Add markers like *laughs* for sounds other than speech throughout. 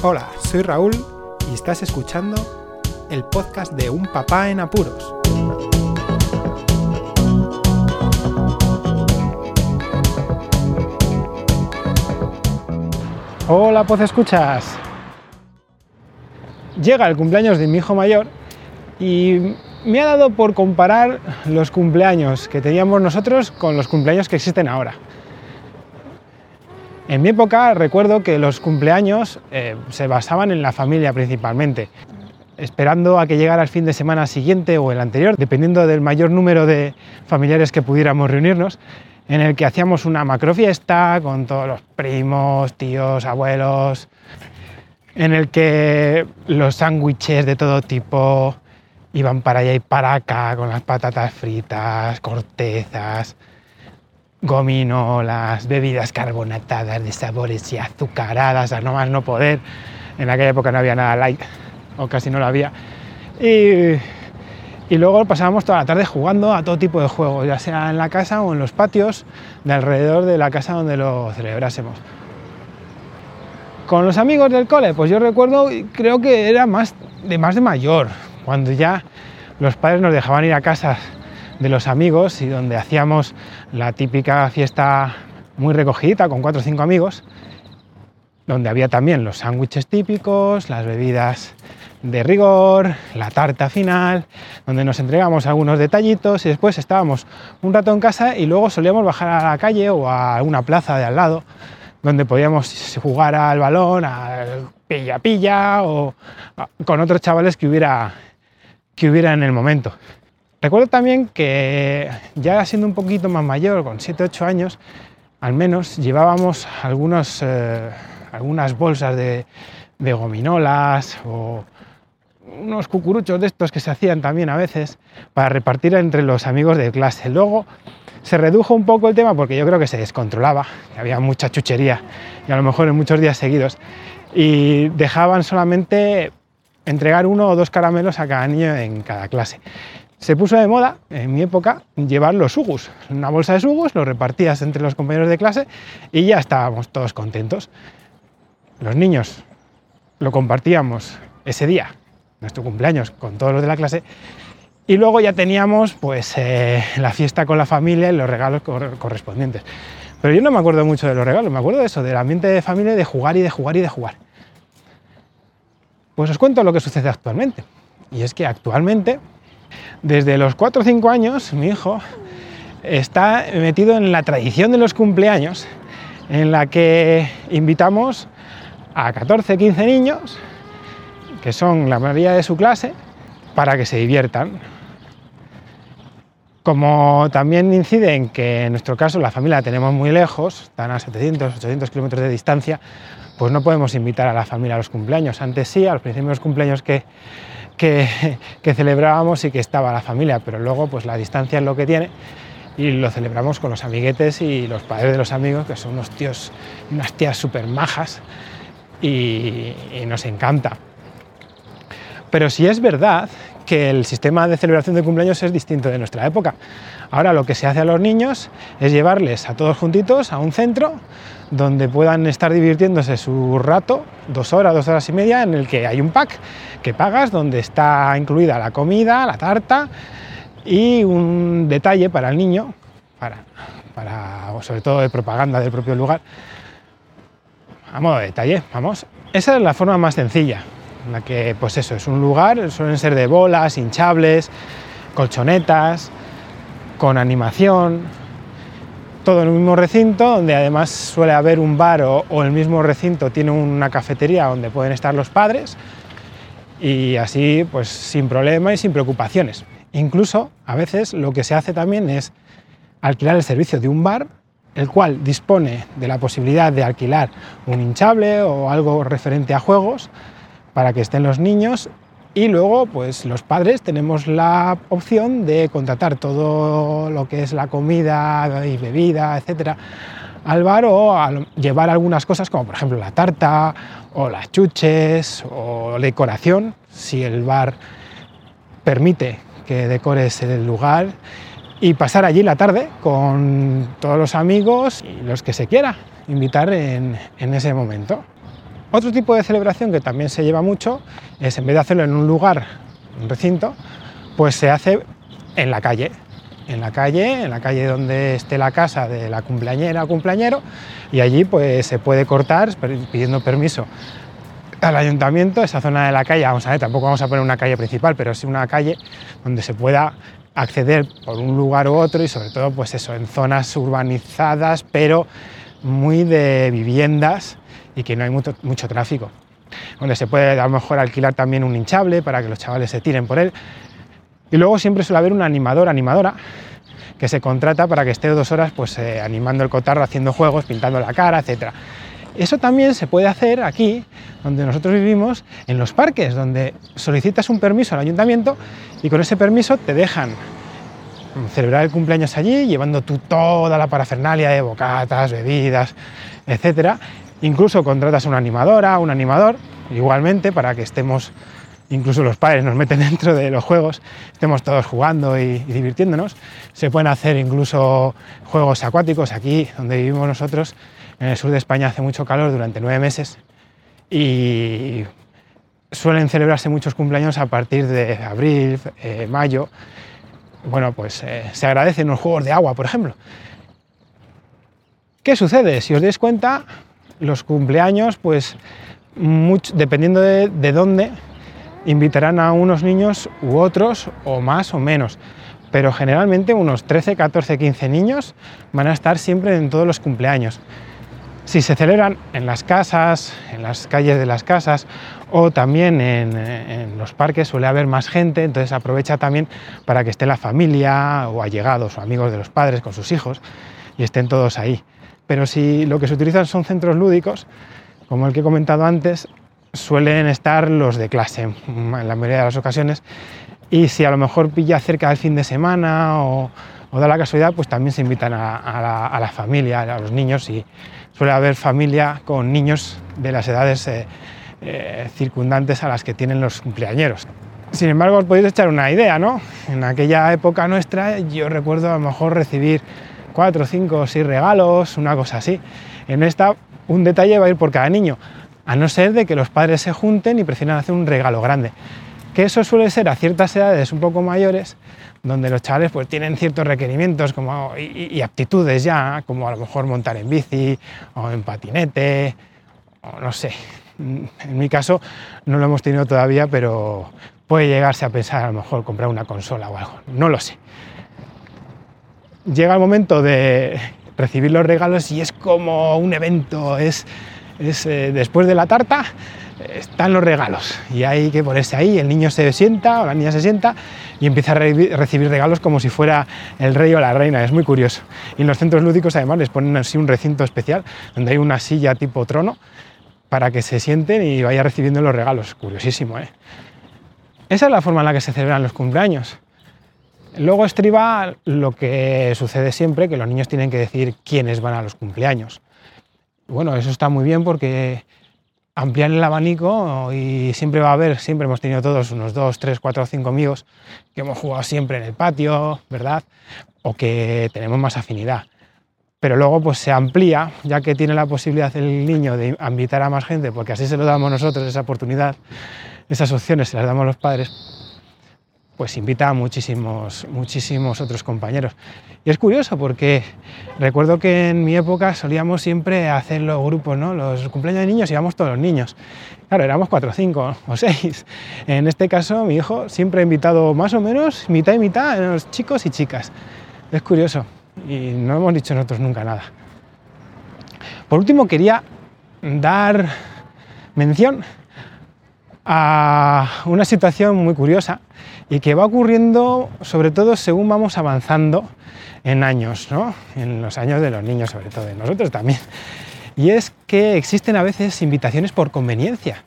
Hola, soy Raúl y estás escuchando el podcast de Un Papá en Apuros. Hola, pues escuchas. Llega el cumpleaños de mi hijo mayor y me ha dado por comparar los cumpleaños que teníamos nosotros con los cumpleaños que existen ahora. En mi época recuerdo que los cumpleaños eh, se basaban en la familia principalmente, esperando a que llegara el fin de semana siguiente o el anterior, dependiendo del mayor número de familiares que pudiéramos reunirnos, en el que hacíamos una macrofiesta con todos los primos, tíos, abuelos, en el que los sándwiches de todo tipo iban para allá y para acá con las patatas fritas, cortezas, gominolas, bebidas carbonatadas de sabores y azucaradas, a no más no poder. En aquella época no había nada light, o casi no lo había. Y, luego pasábamos toda la tarde jugando a todo tipo de juegos, ya sea en la casa o en los patios de alrededor de la casa donde lo celebrásemos. Con los amigos del cole, pues yo recuerdo, creo que era más de más de mayor, cuando ya los padres nos dejaban ir a casa de los amigos y donde hacíamos la típica fiesta muy recogida con cuatro o cinco amigos, donde había también los sándwiches típicos, las bebidas de rigor, la tarta final, donde nos entregamos algunos detallitos y después estábamos un rato en casa y luego solíamos bajar a la calle o a alguna plaza de al lado donde podíamos jugar al balón, al pilla-pilla o con otros chavales que hubiera, que hubiera en el momento. Recuerdo también que ya siendo un poquito más mayor, con 7-8 años, al menos llevábamos eh, algunas bolsas de, de, gominolas o unos cucuruchos de estos que se hacían también a veces para repartir entre los amigos de clase. Luego se redujo un poco el tema porque yo creo que se descontrolaba, que había mucha chuchería y a lo mejor en muchos días seguidos y dejaban solamente entregar uno o dos caramelos a cada niño en cada clase. Se puso de moda, en mi época, llevar los sugus. Una bolsa de sugus, lo repartías entre los compañeros de clase y ya estábamos todos contentos. Los niños lo compartíamos ese día, nuestro cumpleaños, con todos los de la clase. Y luego ya teníamos pues eh, la fiesta con la familia y los regalos correspondientes. Pero yo no me acuerdo mucho de los regalos, me acuerdo de eso, del ambiente de familia, de jugar y de jugar y de jugar. Pues os cuento lo que sucede actualmente. Y es que actualmente desde los 4 o 5 años, mi hijo está metido en la tradición de los cumpleaños, en la que invitamos a 14, 15 niños, que son la mayoría de su clase, para que se diviertan. Como también incide en que en nuestro caso la familia la tenemos muy lejos, están a 700, 800 kilómetros de distancia, pues no podemos invitar a la familia a los cumpleaños. Antes sí, a los primeros cumpleaños que, que, celebrábamos y que estaba la familia, pero luego pues la distancia es lo que tiene y lo celebramos con los amiguetes y los padres de los amigos, que son unos tíos, unas tías súper majas y, nos encanta. Pero sí es verdad que el sistema de celebración de cumpleaños es distinto de nuestra época. Ahora lo que se hace a los niños es llevarles a todos juntitos a un centro donde puedan estar divirtiéndose su rato, dos horas, dos horas y media, en el que hay un pack que pagas donde está incluida la comida, la tarta y un detalle para el niño, para, para sobre todo de propaganda del propio lugar. A modo de detalle, vamos. Esa es la forma más sencilla, en la que, pues eso, es un lugar, suelen ser de bolas, hinchables, colchonetas, con animación, todo en un mismo recinto, donde además suele haber un bar o, el mismo recinto tiene una cafetería donde pueden estar los padres y así pues sin problema y sin preocupaciones. Incluso a veces lo que se hace también es alquilar el servicio de un bar, el cual dispone de la posibilidad de alquilar un hinchable o algo referente a juegos para que estén los niños y luego, pues los padres tenemos la opción de contratar todo lo que es la comida y bebida, etcétera, al bar o llevar algunas cosas como por ejemplo la tarta o las chuches o decoración, si el bar permite que decores el lugar y pasar allí la tarde con todos los amigos y los que se quiera invitar en, en ese momento. Otro tipo de celebración que también se lleva mucho es en vez de hacerlo en un lugar, un recinto, pues se hace en la calle, en la calle, en la calle donde esté la casa de la cumpleañera o cumpleañero, y allí pues se puede cortar pidiendo permiso al ayuntamiento, esa zona de la calle, vamos a ver, tampoco vamos a poner una calle principal, pero sí una calle donde se pueda acceder por un lugar u otro y sobre todo pues eso, en zonas urbanizadas, pero muy de viviendas y que no hay mucho, mucho tráfico. Donde se puede a lo mejor alquilar también un hinchable para que los chavales se tiren por él. Y luego siempre suele haber un animador, animadora, que se contrata para que esté dos horas pues, eh, animando el cotarro, haciendo juegos, pintando la cara, etc. Eso también se puede hacer aquí, donde nosotros vivimos, en los parques, donde solicitas un permiso al ayuntamiento y con ese permiso te dejan celebrar el cumpleaños allí, llevando tú toda la parafernalia de bocatas, bebidas, etcétera. Incluso contratas una animadora, un animador, igualmente, para que estemos, incluso los padres nos meten *laughs* dentro de los juegos, estemos todos jugando y, divirtiéndonos. Se pueden hacer incluso juegos acuáticos aquí, donde vivimos nosotros, en el sur de España hace mucho calor durante nueve meses y suelen celebrarse muchos cumpleaños a partir de abril, eh, mayo. Bueno, pues eh, se agradecen los juegos de agua, por ejemplo. ¿Qué sucede? Si os dais cuenta, los cumpleaños, pues dependiendo de, de dónde, invitarán a unos niños u otros, o más o menos. Pero generalmente unos 13, 14, 15 niños van a estar siempre en todos los cumpleaños. Si se celebran en las casas, en las calles de las casas o también en, los parques suele haber más gente, entonces aprovecha también para que esté la familia o allegados o amigos de los padres con sus hijos y estén todos ahí. Pero si lo que se utilizan son centros lúdicos, como el que he comentado antes, suelen estar los de clase en la mayoría de las ocasiones y si a lo mejor pilla cerca del fin de semana o, da la casualidad, pues también se invitan a, la, familia, a los niños y suele haber familia con niños de las edades eh, eh, circundantes a las que tienen los cumpleañeros. Sin embargo, os podéis echar una idea, ¿no? En aquella época nuestra yo recuerdo a lo mejor recibir cuatro, cinco seis regalos, una cosa así. En esta un detalle va a ir por cada niño, a no ser de que los padres se junten y prefieran hacer un regalo grande. Que eso suele ser a ciertas edades un poco mayores, donde los chavales pues tienen ciertos requerimientos como, y, aptitudes ya, como a lo mejor montar en bici o en patinete, o no sé. En mi caso no lo hemos tenido todavía, pero puede llegarse a pensar a lo mejor comprar una consola o algo, no lo sé llega el momento de recibir los regalos y es como un evento, es, eh, después de la tarta están los regalos y hay que ponerse ahí, el niño se sienta o la niña se sienta y empieza a recibir regalos como si fuera el rey o la reina, es muy curioso. Y en los centros lúdicos además les ponen así un recinto especial donde hay una silla tipo trono para que se sienten y vaya recibiendo los regalos, curiosísimo. ¿eh? Esa es la forma en la que se celebran los cumpleaños. Luego estriba lo que sucede siempre, que los niños tienen que decir quiénes van a los cumpleaños. Bueno, eso está muy bien porque amplían el abanico y siempre va a haber, siempre hemos tenido todos unos dos, tres, cuatro o cinco amigos que hemos jugado siempre en el patio, ¿verdad? O que tenemos más afinidad. Pero luego pues se amplía, ya que tiene la posibilidad el niño de invitar a más gente, porque así se lo damos nosotros esa oportunidad, esas opciones se las damos los padres, pues invita a muchísimos, muchísimos otros compañeros. Y es curioso porque recuerdo que en mi época solíamos siempre hacer los grupos, ¿no? Los cumpleaños de niños íbamos todos los niños. Claro, éramos cuatro, cinco o seis. En este caso, mi hijo siempre ha invitado más o menos mitad y mitad, los chicos y chicas. Es curioso y no hemos dicho nosotros nunca nada. Por último, quería dar mención a una situación muy curiosa y que va ocurriendo sobre todo según vamos avanzando en años, ¿no? en los años de los niños sobre todo, de nosotros también. Y es que existen a veces invitaciones por conveniencia.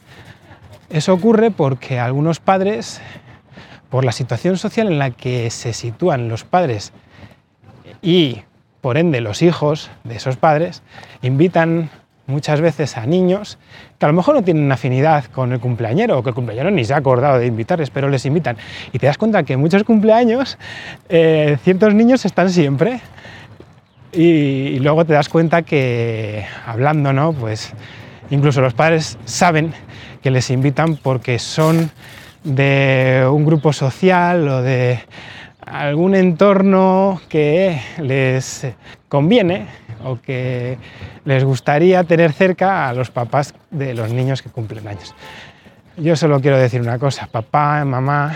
Eso ocurre porque algunos padres, por la situación social en la que se sitúan los padres y por ende los hijos de esos padres, invitan muchas veces a niños que a lo mejor no tienen afinidad con el cumpleañero o que el cumpleañero ni se ha acordado de invitarles, pero les invitan. Y te das cuenta que en muchos cumpleaños eh, ciertos niños están siempre y, luego te das cuenta que hablando, ¿no? Pues Incluso los padres saben que les invitan porque son de un grupo social o de algún entorno que les conviene o que les gustaría tener cerca a los papás de los niños que cumplen años. Yo solo quiero decir una cosa, papá, mamá,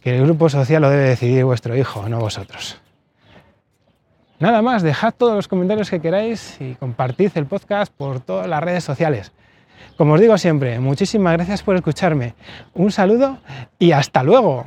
que el grupo social lo debe decidir vuestro hijo, no vosotros. Nada más, dejad todos los comentarios que queráis y compartid el podcast por todas las redes sociales. Como os digo siempre, muchísimas gracias por escucharme. Un saludo y hasta luego.